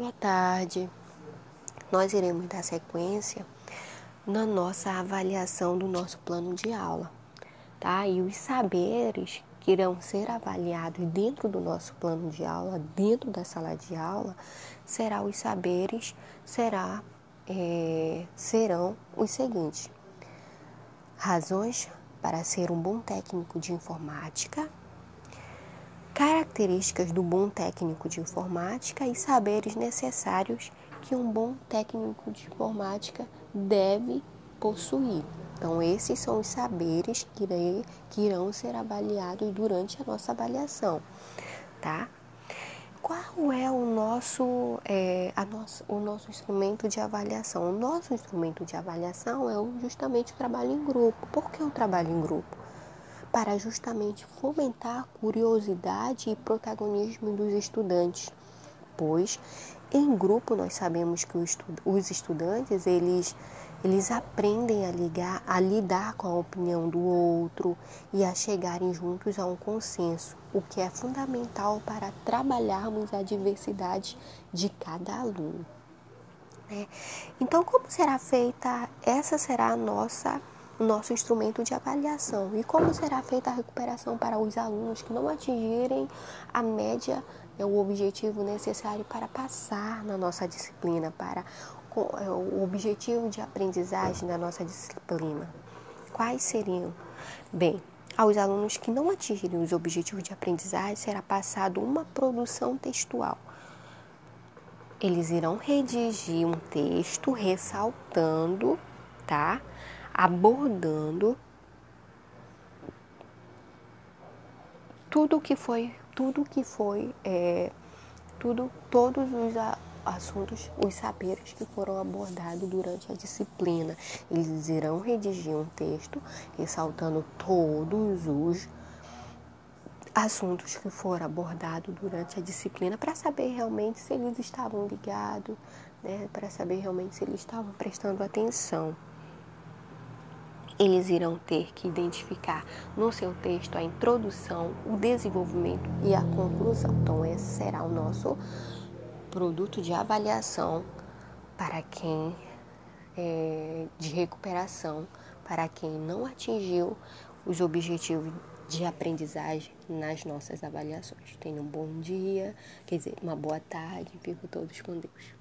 Boa tarde. Nós iremos dar sequência na nossa avaliação do nosso plano de aula, tá? E os saberes que irão ser avaliados dentro do nosso plano de aula, dentro da sala de aula, será os saberes, será, é, serão os seguintes: razões para ser um bom técnico de informática, características do bom técnico de informática e saberes necessários que um bom técnico de informática deve possuir. Então, esses são os saberes que, irão ser avaliados durante a nossa avaliação, tá? Qual é o nosso, é, a nosso, o nosso instrumento de avaliação? O nosso instrumento de avaliação é justamente o trabalho em grupo. Por que o trabalho em grupo? Para justamente fomentar a curiosidade e protagonismo dos estudantes, pois em grupo nós sabemos que os estudantes eles eles aprendem a ligar, a lidar com a opinião do outro e a chegarem juntos a um consenso, o que é fundamental para trabalharmos a diversidade de cada aluno. Né? Então, como será feita? Essa será a nossa o nosso instrumento de avaliação e como será feita a recuperação para os alunos que não atingirem a média, é o objetivo necessário para passar na nossa disciplina, para é, o objetivo de aprendizagem da nossa disciplina. Quais seriam? Bem, aos alunos que não atingirem os objetivos de aprendizagem será passado uma produção textual. Eles irão redigir um texto ressaltando, tá? Abordando tudo que foi, tudo que foi, é, tudo, todos os assuntos, os saberes que foram abordados durante a disciplina. Eles irão redigir um texto ressaltando todos os assuntos que foram abordados durante a disciplina para saber realmente se eles estavam ligados, né, para saber realmente se eles estavam prestando atenção eles irão ter que identificar no seu texto a introdução, o desenvolvimento e a conclusão. Então, esse será o nosso produto de avaliação para quem é, de recuperação, para quem não atingiu os objetivos de aprendizagem nas nossas avaliações. Tenham um bom dia, quer dizer, uma boa tarde, fico todos com Deus.